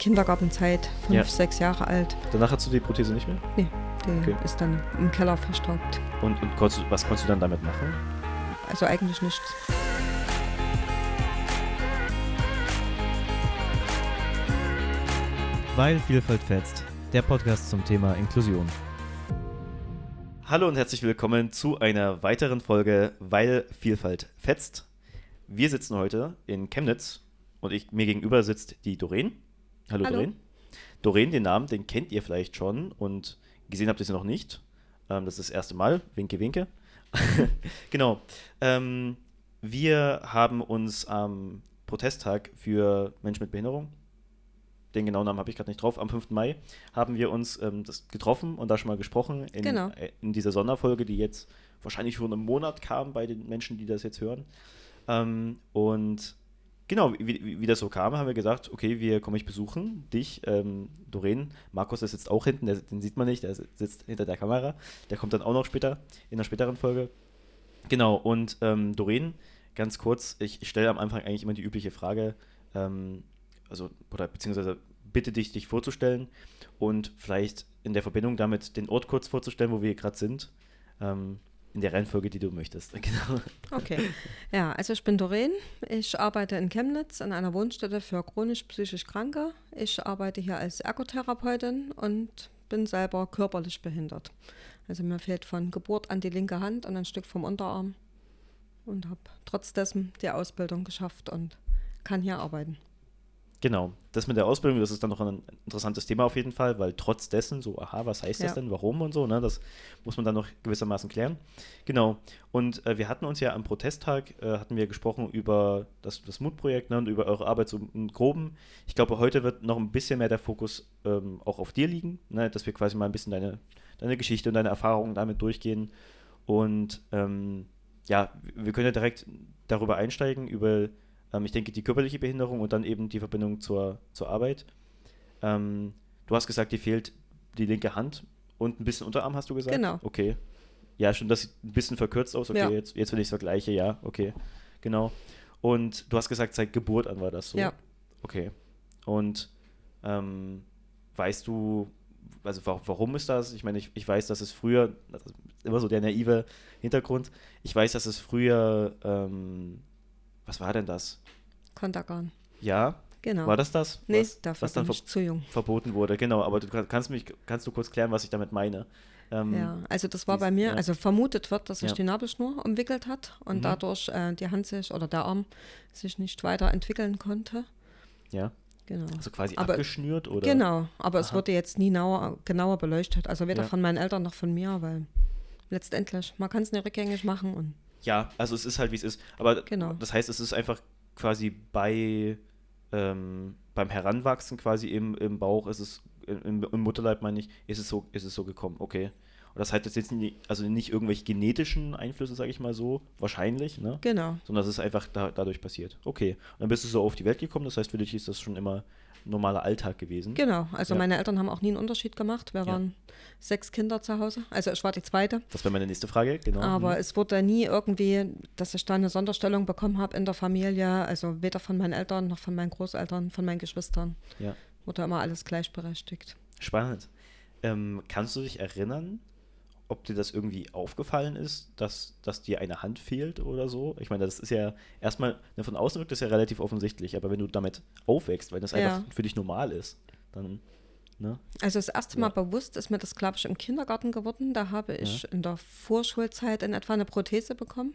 Kindergartenzeit, fünf, Ja. sechs Jahre alt. Danach hast du die Prothese nicht mehr? Die Okay. ist dann im Keller verstaubt. Und, und konntest, du- was konntest du dann damit machen? Also eigentlich nichts. Weil Vielfalt fetzt. Der Podcast zum Thema Inklusion. Hallo und herzlich willkommen zu einer weiteren Folge Weil Vielfalt fetzt. Wir sitzen heute in Chemnitz und ich, mir gegenüber sitzt die Doreen. Hallo, Hallo. Doreen. Doreen, den Namen, den kennt ihr vielleicht schon und gesehen habt ihr sie noch nicht. Ähm, das ist das erste Mal. Winke, winke. genau. Ähm, wir haben uns am Protesttag für Menschen mit Behinderung, den genauen Namen habe ich gerade nicht drauf, am 5. Mai haben wir uns ähm, das getroffen und da schon mal gesprochen in, Genau. äh, in dieser Sonderfolge, die jetzt wahrscheinlich vor einem Monat kam bei den Menschen, die das jetzt hören. Ähm, und genau, wie, wie, das so kam, haben wir gesagt, okay, wir kommen euch besuchen, dich, ähm, Doreen, Markus ist jetzt auch hinten, der, den sieht man nicht, der sitzt hinter der Kamera, der kommt dann auch noch später, in einer späteren Folge. Genau, und ähm, Doreen, ganz kurz, ich, ich stelle am Anfang eigentlich immer die übliche Frage, ähm, also, oder beziehungsweise bitte dich, dich vorzustellen und vielleicht in der Verbindung damit den Ort kurz vorzustellen, wo wir gerade sind, ähm, in der Reihenfolge, die du möchtest. Genau. Okay. Ja, also ich bin Doreen. Ich arbeite in Chemnitz an einer Wohnstätte für chronisch psychisch Kranke. Ich arbeite hier als Ergotherapeutin und bin selber körperlich behindert. Also mir fehlt von Geburt an die linke Hand und ein Stück vom Unterarm und habe trotz dessen die Ausbildung geschafft und kann hier arbeiten. Genau, das mit der Ausbildung, das ist dann noch ein interessantes Thema auf jeden Fall, weil trotz dessen so, aha, was heißt das Ja. denn, warum und so, ne, das muss man dann noch gewissermaßen klären. Genau, und äh, wir hatten uns ja am Protesttag, äh, hatten wir gesprochen über das, das Mutprojekt ne, und über eure Arbeit so im Groben. Ich glaube, heute wird noch ein bisschen mehr der Fokus ähm, auch auf dir liegen, ne, dass wir quasi mal ein bisschen deine, deine Geschichte und deine Erfahrungen damit durchgehen. Und ähm, ja, wir können ja direkt darüber einsteigen, über ähm, ich denke, die körperliche Behinderung und dann eben die Verbindung zur, zur Arbeit. Ähm, du hast gesagt, dir fehlt die linke Hand und ein bisschen Unterarm, hast du gesagt? Genau. Okay. Ja, schon, das sieht ein bisschen verkürzt aus. Okay, Ja. jetzt, jetzt wenn ich es vergleiche, ja, okay. Genau. Und du hast gesagt, seit Geburt an war das so. Ja. Okay. Und ähm, weißt du, also wa warum ist das? Ich meine, ich, ich weiß, dass es früher, das immer so der naive Hintergrund, ich weiß, dass es früher, ähm, was war denn das? Kontergan. Ja, Genau. war das das? Nee, was, dafür was dann bin ver ich zu jung. verboten wurde? Genau, aber du kann- kannst mich, kannst du kurz klären, was ich damit meine? Ähm, Ja, also das war dies- bei mir, ja. also vermutet wird, dass sich Ja. die Nabelschnur umwickelt hat und Mhm. dadurch äh, die Hand sich oder der Arm sich nicht weiterentwickeln konnte. ja, Genau. also quasi Aber- abgeschnürt oder? Genau, aber es Aha. wurde jetzt nie genauer, genauer beleuchtet. Also weder Ja. von meinen Eltern noch von mir, weil letztendlich, man kann es nicht rückgängig machen und Ja, also es ist halt, wie es ist. Aber Genau. das heißt, es ist einfach quasi bei ähm, beim Heranwachsen quasi im, im Bauch, ist es im, im Mutterleib meine ich, ist es so, ist es so gekommen, okay. Und das hat jetzt nie, also nicht irgendwelche genetischen Einflüsse, sage ich mal so, wahrscheinlich, ne? genau. Sondern es ist einfach da, dadurch passiert. Okay. Und dann bist du so auf die Welt gekommen, das heißt, für dich ist das schon immer normaler Alltag gewesen. Genau, also Ja. meine Eltern haben auch nie einen Unterschied gemacht. Wir Ja. waren sechs Kinder zu Hause. Also ich war die zweite. Das wäre meine nächste Frage, genau. Aber Mhm. es wurde nie irgendwie, dass ich da eine Sonderstellung bekommen habe in der Familie. Also weder von meinen Eltern noch von meinen Großeltern, von meinen Geschwistern. ja. Wurde immer alles gleichberechtigt. Spannend. Ähm, kannst du dich erinnern, ob dir das irgendwie aufgefallen ist, dass, dass dir eine Hand fehlt oder so? Ich meine, das ist ja erstmal, ne, von außen wirkt das ja relativ offensichtlich, aber wenn du damit aufwächst, wenn das Ja. einfach für dich normal ist, dann, ne? Also das erste Ja. Mal bewusst ist mir das, glaube ich, im Kindergarten geworden. Da habe ich in der Vorschulzeit in etwa eine Prothese bekommen.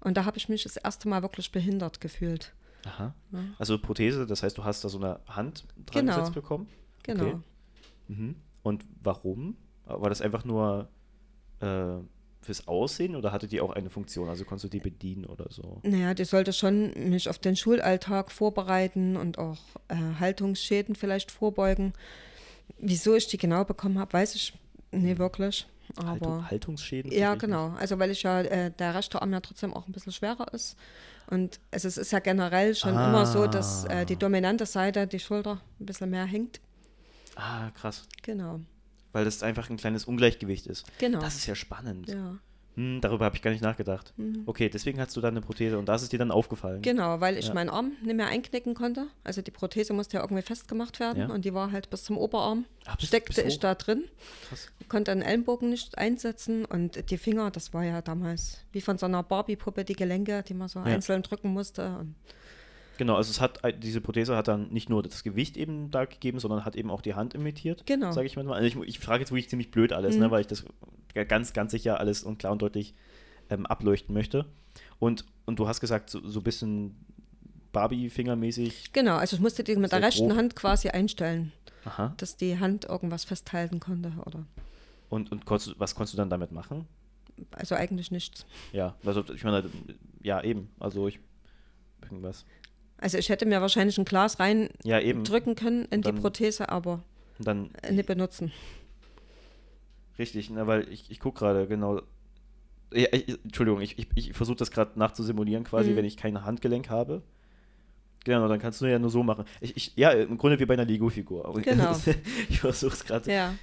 Und da habe ich mich das erste Mal wirklich behindert gefühlt. Aha. Ja. Also Prothese, das heißt, du hast da so eine Hand dran Genau. gesetzt bekommen? Genau. Okay. Mhm. Und warum? War das einfach nur äh, fürs Aussehen oder hatte die auch eine Funktion? Also konntest du die bedienen oder so? Naja, die sollte schon mich auf den Schulalltag vorbereiten und auch äh, Haltungsschäden vielleicht vorbeugen. Wieso ich die genau bekommen habe, weiß ich nie wirklich. Aber Haltung, Haltungsschäden? ja, nicht. genau. Also weil ich ja, äh, der rechte Arm ja trotzdem auch ein bisschen schwerer ist. Und es ist, ja generell schon immer so, dass äh, die Ah. dominante Seite, die Schulter, ein bisschen mehr hängt. Ah, krass. Genau. Weil das einfach ein kleines Ungleichgewicht ist. Genau. Das ist ja spannend. Ja. Hm, darüber habe ich gar nicht nachgedacht. Okay, deswegen hast du dann eine Prothese und da ist dir dann aufgefallen. Mhm. Genau, weil ich Ja. meinen Arm nicht mehr einknicken konnte. Also die Prothese musste ja irgendwie festgemacht werden Ja. und die war halt bis zum Oberarm. Ah, bis- steckte bis ich da drin, Krass. konnte den Ellenbogen nicht einsetzen und die Finger, das war ja damals wie von so einer Barbie-Puppe, die Gelenke, die man so einzeln drücken musste. Und Genau, also es hat diese Prothese hat dann nicht nur das Gewicht eben da gegeben, sondern hat eben auch die Hand imitiert. Genau. Mhm. Sage ich manchmal. Also ich, ich frage jetzt wirklich ziemlich blöd alles, ne, weil ich das ganz, ganz sicher alles und klar und deutlich ähm, ableuchten möchte. Und, und du hast gesagt, so, so ein bisschen Barbie-Fingermäßig. genau, also ich musste die mit der rechten grob. Hand quasi einstellen, Aha. dass die Hand irgendwas festhalten konnte oder Und, und konntest, was konntest du dann damit machen? also eigentlich nichts. Ja, also ich meine, ja, eben. Also ich. Irgendwas. Also ich hätte mir wahrscheinlich ein Glas rein Ja, drücken können in Dann- die Prothese, aber dann äh, nicht benutzen. Richtig, ne, weil ich, ich gucke gerade genau. Ja, ich, Entschuldigung, ich, ich, ich versuche das gerade nachzusimulieren, quasi, Mhm. wenn ich kein Handgelenk habe. Genau, dann kannst du ja nur so machen. Ich, ich, ja, im Grunde wie bei einer Lego-Figur. Genau. ich versuche es gerade Ja.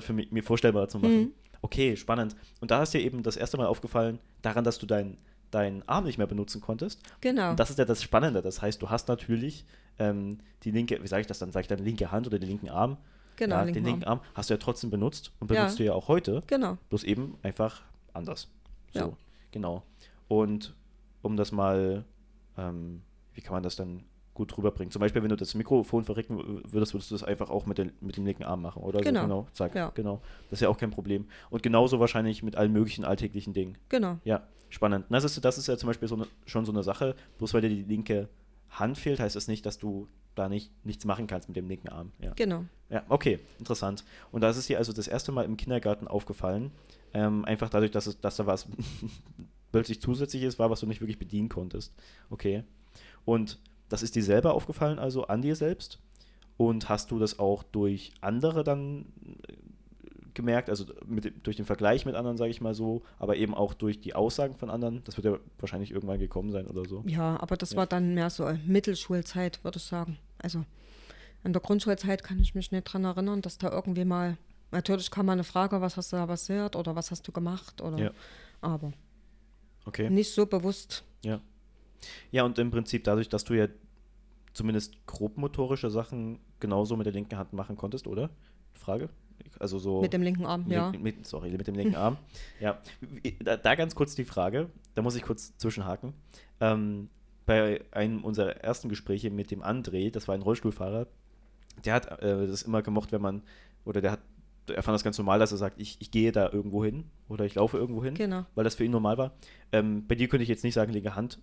für mich, mir vorstellbar zu machen. Mhm. Okay, spannend. Und da ist dir eben das erste Mal aufgefallen, daran, dass du deinen deinen Arm nicht mehr benutzen konntest. Genau. Und das ist ja das Spannende. Das heißt, du hast natürlich ähm, die linke, wie sage ich das dann? Sage ich dann linke Hand oder den linken Arm? Genau, ja, linken den linken Arm. Arm hast du ja trotzdem benutzt und Ja. benutzt du ja auch heute. Genau. Bloß eben einfach anders. So, Ja. genau. Und um das mal, ähm, wie kann man das dann gut rüberbringen? Zum Beispiel, wenn du das Mikrofon verrecken würdest, würdest du das einfach auch mit, den, mit dem linken Arm machen, oder? Genau. So, genau, zack, Ja. genau. Das ist ja auch kein Problem. Und genauso wahrscheinlich mit allen möglichen alltäglichen Dingen. Genau. Ja, spannend. Das ist, das ist ja zum Beispiel so eine, schon so eine Sache, bloß weil dir die linke Hand fehlt, heißt das nicht, dass du da nicht, nichts machen kannst mit dem linken Arm. Ja. Genau. Ja, okay, interessant. Und da ist es dir also das erste Mal im Kindergarten aufgefallen, ähm, einfach dadurch, dass, es, dass da was plötzlich zusätzliches war, was du nicht wirklich bedienen konntest. Okay. Und das ist dir selber aufgefallen, also an dir selbst? Und hast du das auch durch andere dann äh, gemerkt, also mit, durch den Vergleich mit anderen, sage ich mal so, aber eben auch durch die Aussagen von anderen? Das wird ja wahrscheinlich irgendwann gekommen sein oder so. Ja, aber das Ja. war dann mehr so Mittelschulzeit, würde ich sagen. Also in der Grundschulzeit kann ich mich nicht dran erinnern, dass da irgendwie mal, natürlich kam mal eine Frage, was hast du da passiert oder was hast du gemacht oder, Ja. aber Okay. nicht so bewusst. Ja. Ja, und im Prinzip dadurch, dass du ja zumindest grobmotorische Sachen genauso mit der linken Hand machen konntest, oder? Frage? Also so. Mit dem linken Arm, mit, ja. Mit, sorry, mit dem linken Arm. Ja. Da, da ganz kurz die Frage, da muss ich kurz zwischenhaken. Ähm, bei einem unserer ersten Gespräche mit dem André, das war ein Rollstuhlfahrer, der hat äh, das immer gemocht, wenn man, oder der hat, er fand das ganz normal, dass er sagt, ich, ich gehe da irgendwo hin oder ich laufe irgendwo hin Genau. weil das für ihn normal war. Ähm, bei dir könnte ich jetzt nicht sagen linke Hand,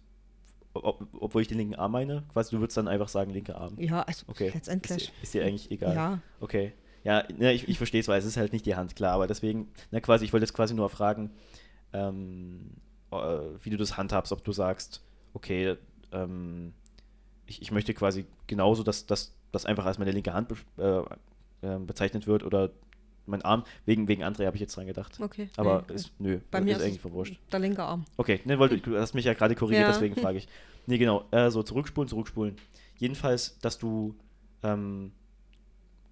ob, obwohl ich den linken Arm meine. Quasi, du würdest dann einfach sagen linke Arm. Ja, also Okay. letztendlich. Ist, ist dir eigentlich egal. Ja, Okay. Ja, ne, ich, ich verstehe es, weil es ist halt nicht die Hand, klar. Aber deswegen, na quasi, ich wollte jetzt quasi nur fragen, ähm, äh, wie du das handhabst, ob du sagst, okay, ähm, ich, ich möchte quasi genauso, dass das einfach als meine linke Hand be äh, äh, bezeichnet wird oder mein Arm. Wegen, wegen André habe ich jetzt dran gedacht. okay. Aber nee. ist, nö, bei mir ist ist eigentlich verwurscht. der linke Arm. Okay, ne, wollte, du hast mich ja gerade korrigiert, Ja. deswegen frage ich. Nee, genau, äh, so zurückspulen, zurückspulen. Jedenfalls, dass du ähm,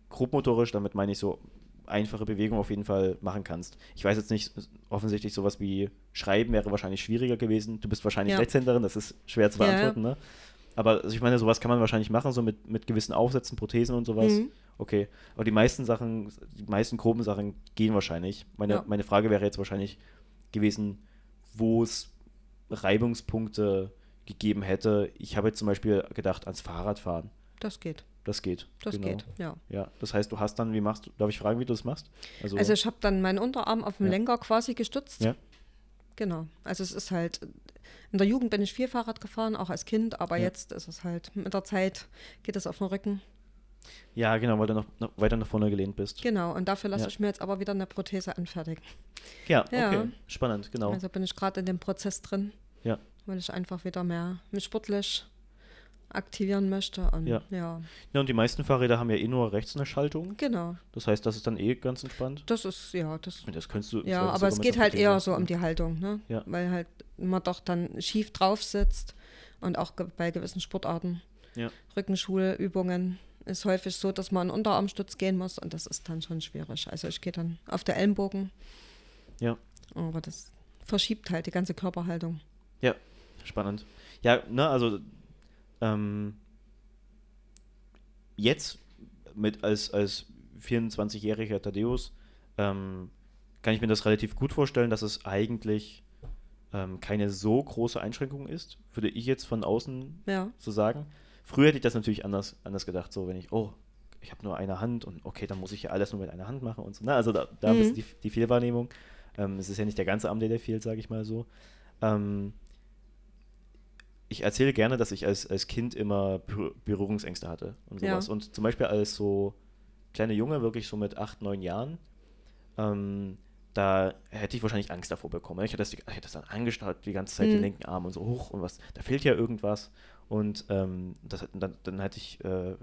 grobmotorisch, damit meine ich so einfache Bewegungen auf jeden Fall machen kannst. Ich weiß jetzt nicht, offensichtlich sowas wie Schreiben wäre wahrscheinlich schwieriger gewesen. Du bist wahrscheinlich Ja. Rechtshänderin, das ist schwer zu Ja, ja. beantworten, ne? Aber also ich meine, sowas kann man wahrscheinlich machen, so mit, mit gewissen Aufsätzen, Prothesen und sowas. Mhm. Okay, aber die meisten Sachen, die meisten groben Sachen gehen wahrscheinlich. Meine, Ja. meine Frage wäre jetzt wahrscheinlich gewesen, wo es Reibungspunkte gegeben hätte. Ich habe jetzt zum Beispiel gedacht ans Fahrradfahren. Das geht. Das geht. Das genau. geht, ja. Ja, das heißt, du hast dann, wie machst du, darf ich fragen, wie du das machst? Also, Also ich habe dann meinen Unterarm auf dem Ja. Lenker quasi gestützt. Ja. Genau. Also es ist halt, in der Jugend bin ich viel Fahrrad gefahren, auch als Kind, aber Ja. jetzt ist es halt, mit der Zeit geht es auf den Rücken. ja, genau, weil du noch, noch weiter nach vorne gelehnt bist. Genau, und dafür lasse Ja. ich mir jetzt aber wieder eine Prothese anfertigen. Ja, Ja. okay. Spannend, genau. Also bin ich gerade in dem Prozess drin, ja. weil ich einfach wieder mehr mich sportlich aktivieren möchte. Und Ja. ja, ja, und die meisten Fahrräder haben ja eh nur rechts eine Schaltung. genau. Das heißt, das ist dann eh ganz entspannt. Das ist, ja, das das könntest du. Ja, aber es geht halt eher so um die Haltung, ne? Ja. Weil halt man doch dann schief drauf sitzt und auch ge bei gewissen Sportarten, Ja. Rückenschulübungen, ist häufig so, dass man einen Unterarmstütz gehen muss und das ist dann schon schwierig. Also ich gehe dann auf der Ellenbogen, Ja. aber das verschiebt halt die ganze Körperhaltung. Ja, spannend. Ja, ne, also ähm, jetzt mit als, als 24-jähriger Thaddeus ähm, kann ich mir das relativ gut vorstellen, dass es eigentlich ähm, keine so große Einschränkung ist, würde ich jetzt von außen Ja. so sagen. Früher hätte ich das natürlich anders, anders gedacht, so wenn ich, oh, ich habe nur eine Hand und okay, dann muss ich ja alles nur mit einer Hand machen und so. Na, also da, da Mhm. ist die, die Fehlwahrnehmung. Ähm, es ist ja nicht der ganze Arm, der fehlt, sage ich mal so. Ähm, ich erzähle gerne, dass ich als, als Kind immer Berühr- Berührungsängste hatte und Ja. sowas. Und zum Beispiel als so kleiner Junge, wirklich so mit acht, neun Jahren, ähm, da hätte ich wahrscheinlich Angst davor bekommen. Ich hätte das, ich hätte das dann angestarrt, die ganze Zeit den Mhm. linken Arm und so hoch und was, da fehlt ja irgendwas. Und ähm, das, dann, dann hätte ich äh,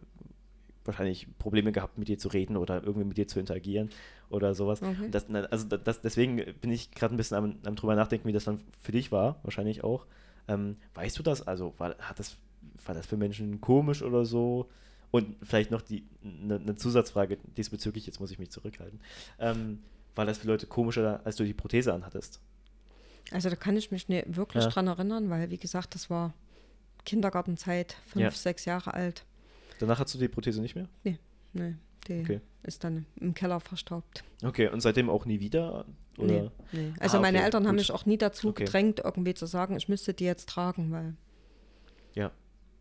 wahrscheinlich Probleme gehabt, mit dir zu reden oder irgendwie mit dir zu interagieren oder sowas. Okay. Und Das, also da- das, deswegen bin ich gerade ein bisschen am, am drüber nachdenken, wie das dann für dich war, wahrscheinlich auch. Ähm, weißt du das? Also war, hat das, war das für Menschen komisch oder so? Und vielleicht noch die eine ne Zusatzfrage diesbezüglich, jetzt muss ich mich zurückhalten. Ähm, war das für Leute komischer, als du die Prothese anhattest? Also da kann ich mich nicht wirklich Ja. dran erinnern, weil wie gesagt, das war Kindergartenzeit, fünf, Ja. sechs Jahre alt. Danach hast du die Prothese nicht mehr? Nee, die Okay. ist dann im Keller verstaubt. Okay, und seitdem auch nie wieder? Oder? Nee, nee. Also Ah, meine okay, Eltern haben gut. mich auch nie dazu Okay. gedrängt, irgendwie zu sagen, ich müsste die jetzt tragen, weil.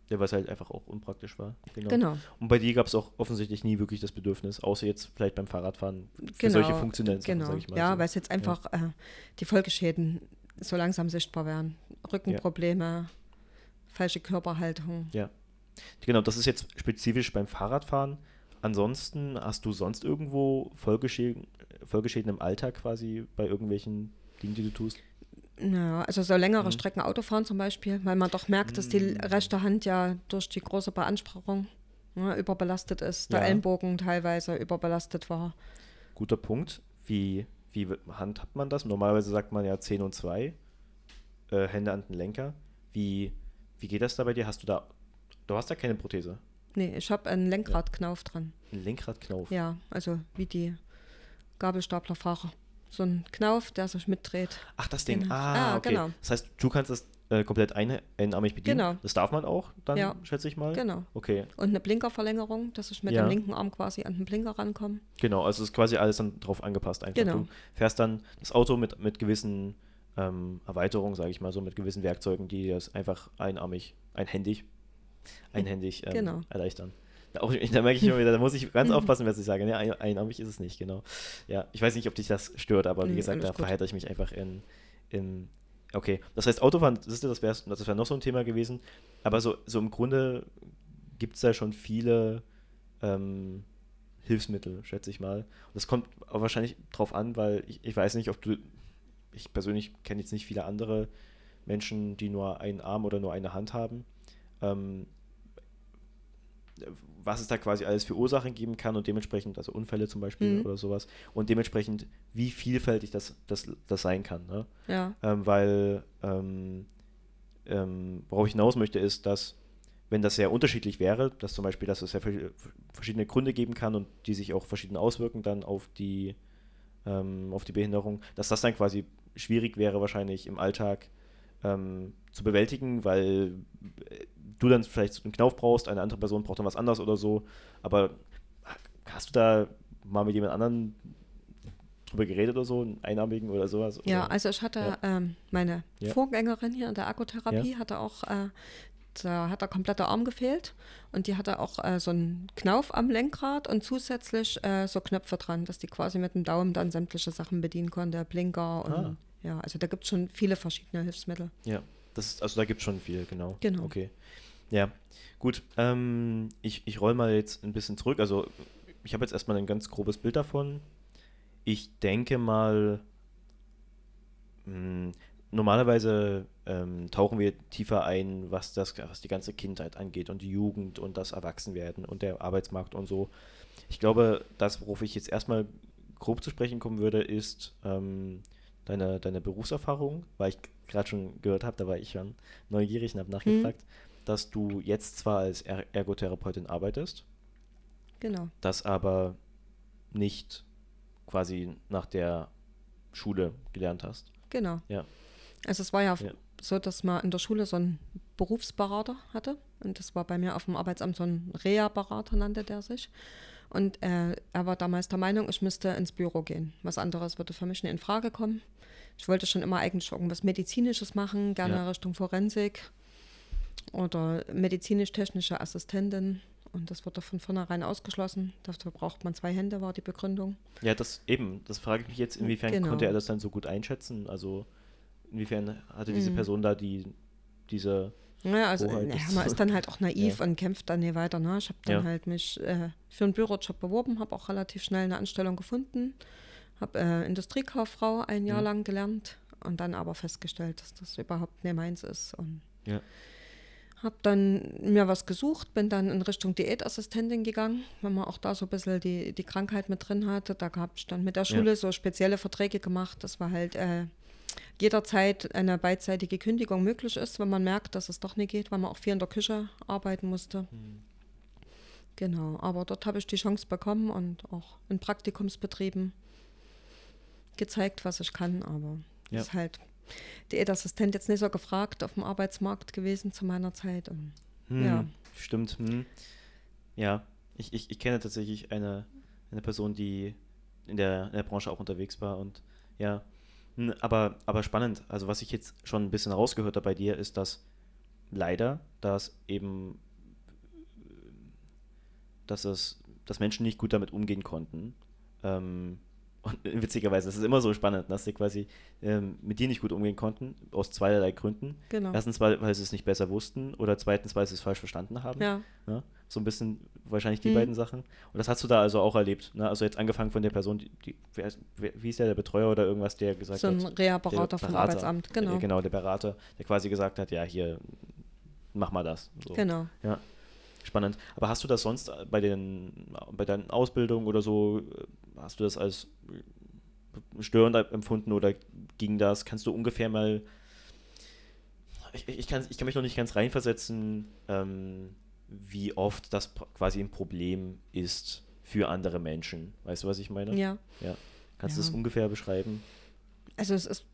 Ja, weil es halt einfach auch unpraktisch war. Genau. Genau. Und bei dir gab es auch offensichtlich nie wirklich das Bedürfnis, außer jetzt vielleicht beim Fahrradfahren für Genau, solche funktionellen Sachen, Genau. sag ich mal. ja, so. weil es jetzt einfach äh, die Folgeschäden so langsam sichtbar werden. Rückenprobleme, falsche Körperhaltung. Genau, das ist jetzt spezifisch beim Fahrradfahren. Ansonsten hast du sonst irgendwo Folgeschäden, Folgeschäden im Alltag quasi bei irgendwelchen Dingen, die du tust? Ja, also so längere Mhm. Strecken Autofahren zum Beispiel, weil man doch merkt, dass die Mhm. rechte Hand ja durch die große Beanspruchung ne, überbelastet ist, der Ja. Ellenbogen teilweise überbelastet war. Guter Punkt. Wie, wie handhabt man das? Normalerweise sagt man ja 10 und 2 äh, Hände an den Lenker. Wie, wie geht das da bei dir? Hast du da, du hast da keine Prothese? Nee, ich habe einen Lenkradknauf dran. Ein Lenkradknauf? Ja, also wie die Gabelstaplerfahrer. So ein Knauf, der sich mitdreht. Ach, das Ding. Genau. Ah, Ah, okay. genau. Das heißt, du kannst das äh, komplett ein, einarmig bedienen. Genau. Das darf man auch, dann Ja. schätze ich mal. Genau. Okay, Und eine Blinkerverlängerung, dass ich mit Ja. dem linken Arm quasi an den Blinker rankomme. genau. Also ist quasi alles dann drauf angepasst. Einfach. Genau. Du fährst dann das Auto mit, mit gewissen ähm, Erweiterungen, sage ich mal so, mit gewissen Werkzeugen, die das einfach einarmig, einhändig, einhändig ähm, Genau. erleichtern. Da, auch, da merke ich immer wieder, da muss ich ganz aufpassen, was ich sage. Ne, ein, einarmig ist es nicht, genau. Ja, ich weiß nicht, ob dich das stört, aber wie Nee, gesagt, da verheitere ich mich einfach in, in Okay, das heißt, Autofahren, das wäre das wär noch so ein Thema gewesen, aber so, so im Grunde gibt es da schon viele ähm, Hilfsmittel, schätze ich mal. Und das kommt auch wahrscheinlich drauf an, weil ich, ich weiß nicht, ob du, ich persönlich kenne jetzt nicht viele andere Menschen, die nur einen Arm oder nur eine Hand haben. Ähm, was es da quasi alles für Ursachen geben kann und dementsprechend, also Unfälle zum Beispiel Mhm. oder sowas, und dementsprechend, wie vielfältig das, das, das sein kann. Ne? Ja, ähm, weil ähm, ähm, worauf ich hinaus möchte, ist, dass wenn das sehr unterschiedlich wäre, dass zum Beispiel, dass es ja vers- verschiedene Gründe geben kann und die sich auch verschieden auswirken dann auf die, ähm, auf die Behinderung, dass das dann quasi schwierig wäre wahrscheinlich im Alltag ähm, zu bewältigen, weil äh, du dann vielleicht einen Knauf brauchst, eine andere Person braucht dann was anderes oder so, aber hast du da mal mit jemand anderen drüber geredet oder so, einen einarmigen oder sowas? ja oder? also ich hatte Ja. ähm, meine Ja. Vorgängerin hier in der Akkutherapie, hatte auch, äh, da hat der komplette Arm gefehlt und die hatte auch äh, so einen Knauf am Lenkrad und zusätzlich äh, so Knöpfe dran, dass die quasi mit dem Daumen dann sämtliche Sachen bedienen konnte, Blinker und Ah. Ja, also da gibt es schon viele verschiedene Hilfsmittel. Ja, das also da gibt es schon viel, genau. Genau. Okay. Ja, gut. Ähm, ich ich roll mal jetzt ein bisschen zurück. Also, ich habe jetzt erstmal ein ganz grobes Bild davon. Ich denke mal, mh, normalerweise ähm, tauchen wir tiefer ein, was, das, was die ganze Kindheit angeht und die Jugend und das Erwachsenwerden und der Arbeitsmarkt und so. Ich glaube, das, worauf ich jetzt erstmal grob zu sprechen kommen würde, ist ähm, deine, deine Berufserfahrung, weil ich gerade schon gehört habe, da war ich schon neugierig und habe nachgefragt, dass du jetzt zwar als er Ergotherapeutin arbeitest, Genau. das aber nicht quasi nach der Schule gelernt hast. genau. Ja. Also es war ja, Ja. so, dass man in der Schule so einen Berufsberater hatte. Und das war bei mir auf dem Arbeitsamt so ein Reha-Berater, nannte der sich. Und äh, er war damals der Meinung, ich müsste ins Büro gehen. Was anderes würde für mich nicht in Frage kommen. Ich wollte schon immer eigentlich irgendwas Medizinisches machen, gerne Ja. Richtung Forensik oder medizinisch-technische Assistentin. Und das wurde von vornherein ausgeschlossen. Dafür braucht man zwei Hände, war die Begründung. Ja, das eben, das frage ich mich jetzt, inwiefern Genau. konnte er das dann so gut einschätzen? Also inwiefern hatte diese Mhm. Person da die, diese, Ja, also Hoheit ja, ist- man ist dann halt auch naiv Ja. und kämpft dann nie weiter. Ne? Ich habe dann Ja. halt mich äh, für einen Bürojob beworben, habe auch relativ schnell eine Anstellung gefunden, habe äh, Industriekauffrau ein Jahr Mhm. lang gelernt und dann aber festgestellt, dass das überhaupt nicht meins ist. Und Ja. habe dann mir was gesucht, bin dann in Richtung Diätassistentin gegangen, wenn man auch da so ein bisschen die, die Krankheit mit drin hatte. Da habe ich dann mit der Schule so spezielle Verträge gemacht, dass war halt äh, jederzeit eine beidseitige Kündigung möglich ist, wenn man merkt, dass es doch nicht geht, weil man auch viel in der Küche arbeiten musste. Genau, aber dort habe ich die Chance bekommen und auch in Praktikumsbetrieben gezeigt, was ich kann, aber Ja. ist halt Diätassistent jetzt nicht so gefragt auf dem Arbeitsmarkt gewesen zu meiner Zeit. Und hm, Ja. stimmt, hm. ja, ich, ich, ich kenne tatsächlich eine, eine Person, die in der, in der Branche auch unterwegs war und ja, aber, aber spannend, also was ich jetzt schon ein bisschen rausgehört habe bei dir, ist, dass leider, dass eben, dass es, dass Menschen nicht gut damit umgehen konnten. Ähm, und witzigerweise, das ist immer so spannend, dass sie quasi ähm, mit dir nicht gut umgehen konnten, aus zweierlei Gründen. genau. Erstens, weil, weil sie es nicht besser wussten oder zweitens, weil sie es falsch verstanden haben. Ja, Ne? So ein bisschen wahrscheinlich die Hm. beiden Sachen. Und das hast du da also auch erlebt. Ne? Also jetzt angefangen von der Person, die, die wer, wer, wie ist der, der Betreuer oder irgendwas, der gesagt so ein hat. Reha-Berater der vom Arbeitsamt, genau. Äh, genau, der Berater, der quasi gesagt hat, ja, hier, mach mal das. So. Genau. Ja, spannend. Aber hast du das sonst bei den bei deinen Ausbildungen oder so, äh, hast du das als äh, störend empfunden oder ging das? Kannst du ungefähr mal ich, ich, kann, ich kann mich noch nicht ganz reinversetzen, ähm, wie oft das quasi ein Problem ist für andere Menschen. Weißt du, was ich meine? Ja, ja. Kannst du Ja. das ungefähr beschreiben? also es ist,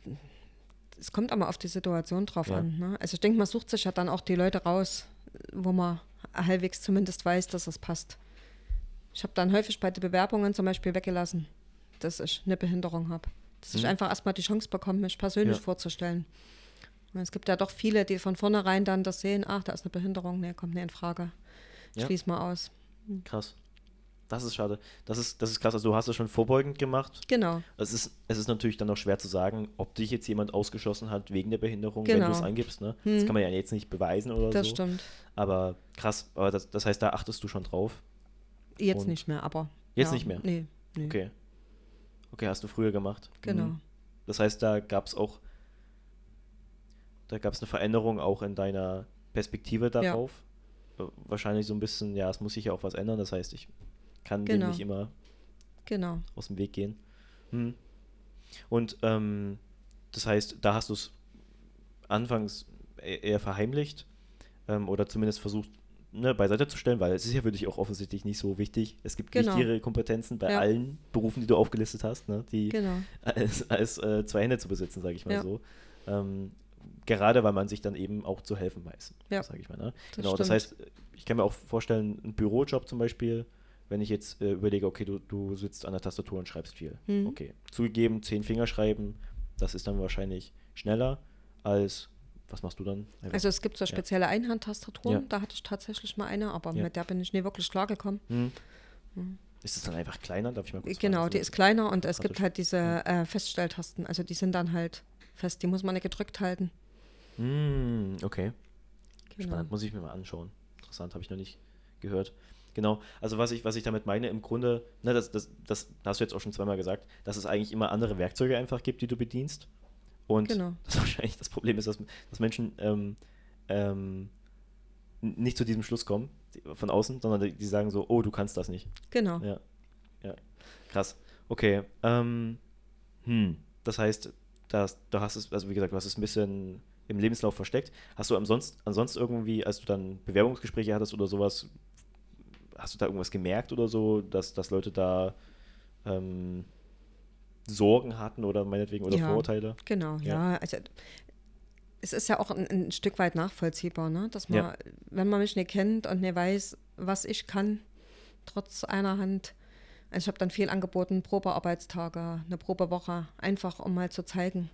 es kommt aber auf die Situation drauf Ja. an. Ne? Also ich denke, man sucht sich ja dann auch die Leute raus, wo man halbwegs zumindest weiß, dass es passt. Ich habe dann häufig bei den Bewerbungen zum Beispiel weggelassen, dass ich eine Behinderung habe. Dass ich Mhm. einfach erstmal die Chance bekomme, mich persönlich Ja. vorzustellen. Und Es gibt ja doch viele, die von vornherein dann das sehen, ach, da ist eine Behinderung, nee, kommt nicht in Frage. Ja. Schließ mal aus. Krass. Das ist schade. Das ist, das ist krass. Also du hast es schon vorbeugend gemacht. Genau, Es ist, es ist natürlich dann auch schwer zu sagen, ob dich jetzt jemand ausgeschlossen hat wegen der Behinderung, wenn Genau. du es angibst. Ne? Das Hm. kann man ja jetzt nicht beweisen oder das so. stimmt. Aber krass, aber das, das heißt, da achtest du schon drauf. Jetzt Und- nicht mehr, aber. Jetzt ja, nicht mehr? Nee, nee. Okay. Okay, hast du früher gemacht. Genau. Mhm. Das heißt, da gab es auch, da gab es eine Veränderung auch in deiner Perspektive darauf. Äh, Wahrscheinlich so ein bisschen, ja, es muss sich ja auch was ändern. Das heißt, ich kann dem Genau. nicht immer Genau. aus dem Weg gehen. Hm. Und ähm, das heißt, da hast du es anfangs e- eher verheimlicht ähm, oder zumindest versucht ne, beiseite zu stellen, weil es ist ja für dich auch offensichtlich nicht so wichtig. Es gibt Genau. wichtigere Kompetenzen bei Ja. allen Berufen, die du aufgelistet hast, ne, die Genau. als, als äh, zwei Hände zu besitzen, sage ich mal Ja. so. Ähm, gerade weil man sich dann eben auch zu helfen weiß, Ja. sage ich mal. Ne? Das genau, das stimmt. heißt, ich kann mir auch vorstellen, ein Bürojob zum Beispiel, wenn ich jetzt äh, überlege, okay, du, du sitzt an der Tastatur und schreibst viel. Mhm. Okay, zugegeben, zehn Finger schreiben, das ist dann wahrscheinlich schneller als, was machst du dann? Also es gibt so spezielle Einhandtastaturen, Ja. da hatte ich tatsächlich mal eine, aber Ja. mit der bin ich nie wirklich klargekommen. Hm. Mhm. Ist es dann einfach kleiner? Darf ich mal kurz Genau, fragen? die ist kleiner und es gibt halt diese äh, Feststelltasten, also die sind dann halt fest, die muss man nicht gedrückt halten. Hm, okay. Genau. Spannend, muss ich mir mal anschauen. Interessant, habe ich noch nicht gehört. Genau, also was ich, was ich damit meine, im Grunde, ne, das, das, das hast du jetzt auch schon zweimal gesagt, dass es eigentlich immer andere Werkzeuge einfach gibt, die du bedienst. Und Genau. das wahrscheinlich das Problem ist, dass, dass Menschen ähm, ähm, nicht zu diesem Schluss kommen von außen, sondern die, die sagen so, oh, du kannst das nicht. Genau. Ja, ja, krass. Okay, ähm, hm, das heißt, dass, du hast es, also wie gesagt, du hast es ein bisschen im Lebenslauf versteckt. Hast du ansonsten, ansonsten irgendwie, als du dann Bewerbungsgespräche hattest oder sowas, hast du da irgendwas gemerkt oder so, dass, dass Leute da ähm, Sorgen hatten oder meinetwegen oder Ja. Vorurteile. Genau, Ja. ja. Also es ist ja auch ein, ein Stück weit nachvollziehbar, ne? dass man, Ja. wenn man mich nicht kennt und nicht weiß, was ich kann, trotz einer Hand. Also ich habe dann viel angeboten, Probearbeitstage, eine Probewoche, einfach um mal zu zeigen,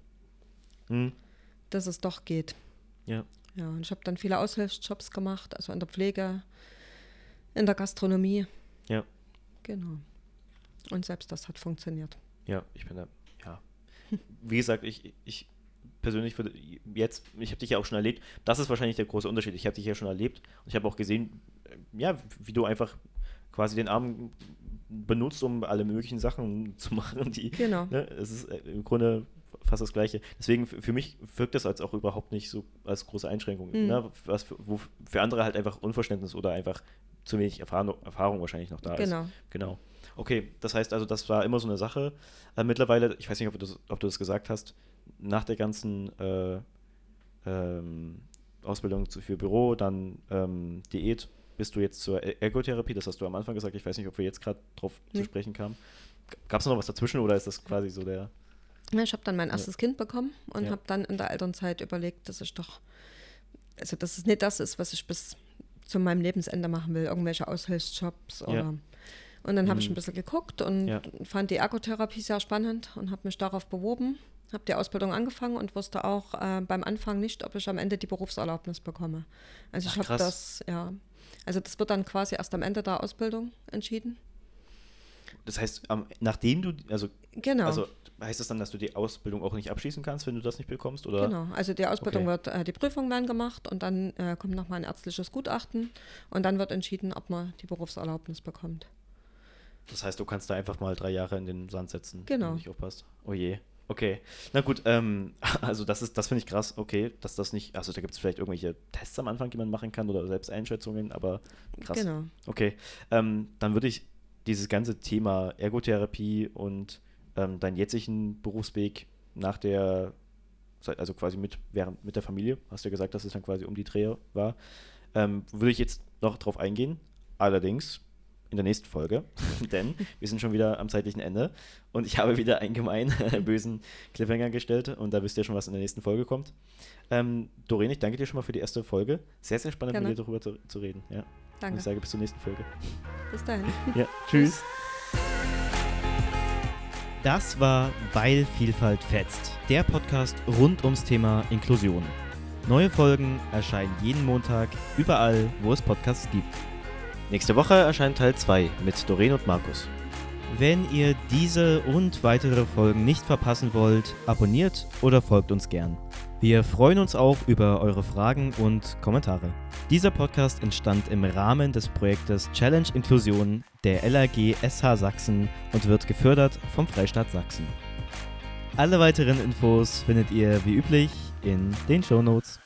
Hm. dass es doch geht. Ja. Ja, und ich habe dann viele Aushilfsjobs gemacht, also in der Pflege, in der Gastronomie. Ja. Genau. Und selbst das hat funktioniert. Ja, ich bin da, ja. Wie gesagt, ich, ich persönlich würde jetzt, ich habe dich ja auch schon erlebt, das ist wahrscheinlich der große Unterschied. Ich habe dich ja schon erlebt und ich habe auch gesehen, äh, ja, wie du einfach quasi den Arm benutzt, um alle möglichen Sachen zu machen, die, Genau. ne, es ist äh, im Grunde fast das Gleiche. Deswegen für mich wirkt das als auch überhaupt nicht so als große Einschränkung. Mhm. Ne, was für, wo für andere halt einfach Unverständnis oder einfach zu wenig Erfahrung, Erfahrung wahrscheinlich noch da ist. Genau. Genau. Okay, das heißt also, das war immer so eine Sache. Äh, mittlerweile, ich weiß nicht, ob du, das, ob du das gesagt hast, nach der ganzen äh, ähm, Ausbildung zu, für Büro, dann ähm, Diät, bist du jetzt zur E- Ergotherapie, das hast du am Anfang gesagt. Ich weiß nicht, ob wir jetzt gerade drauf zu Nee. sprechen kamen. Gab es noch was dazwischen oder ist das quasi so der. Ja, ich habe dann mein erstes Kind bekommen und Ja. habe dann in der Elternzeit überlegt, dass ich doch, also dass es nicht das ist, was ich bis zu meinem Lebensende machen will, irgendwelche Aushilfsjobs oder. Ja. Und dann habe ich Mhm. ein bisschen geguckt und Ja. fand die Ergotherapie sehr spannend und habe mich darauf beworben, habe die Ausbildung angefangen und wusste auch äh, beim Anfang nicht, ob ich am Ende die Berufserlaubnis bekomme. Also Ach, ich habe das, ja, also das wird dann quasi erst am Ende der Ausbildung entschieden. Das heißt, nachdem du, also, Genau. also heißt das dann, dass du die Ausbildung auch nicht abschließen kannst, wenn du das nicht bekommst? Oder? Genau, also die Ausbildung Okay. wird, äh, die Prüfungen werden gemacht und dann äh, kommt nochmal ein ärztliches Gutachten und dann wird entschieden, ob man die Berufserlaubnis bekommt. Das heißt, du kannst da einfach mal drei Jahre in den Sand setzen, wenn Genau. du nicht aufpasst. Oh je. Okay. Na gut, ähm, also das ist, das finde ich krass, okay, dass das nicht, also da gibt es vielleicht irgendwelche Tests am Anfang, die man machen kann oder Selbsteinschätzungen, aber krass. Genau. Okay. Ähm, dann würde ich dieses ganze Thema Ergotherapie und ähm, deinen jetzigen Berufsweg nach der, also quasi mit, während, mit der Familie, hast du ja gesagt, dass es dann quasi um die Dreh war, ähm, würde ich jetzt noch drauf eingehen. Allerdings in der nächsten Folge, denn wir sind schon wieder am zeitlichen Ende und ich habe wieder einen gemein bösen Cliffhanger gestellt und da wisst ihr schon, was in der nächsten Folge kommt. Ähm, Doreen, ich danke dir schon mal für die erste Folge. Sehr, sehr spannend, Gerne. mit dir darüber zu, zu reden. Ja. Und Danke. ich sage bis zur nächsten Folge. Bis dahin. Ja, tschüss. Das war Weil Vielfalt fetzt, der Podcast rund ums Thema Inklusion. Neue Folgen erscheinen jeden Montag überall, wo es Podcasts gibt. Nächste Woche erscheint Teil 2 mit Doreen und Markus. Wenn ihr diese und weitere Folgen nicht verpassen wollt, abonniert oder folgt uns gern. Wir freuen uns auch über eure Fragen und Kommentare. Dieser Podcast entstand im Rahmen des Projektes Challenge Inklusion der LAG SH Sachsen und wird gefördert vom Freistaat Sachsen. Alle weiteren Infos findet ihr wie üblich in den Shownotes.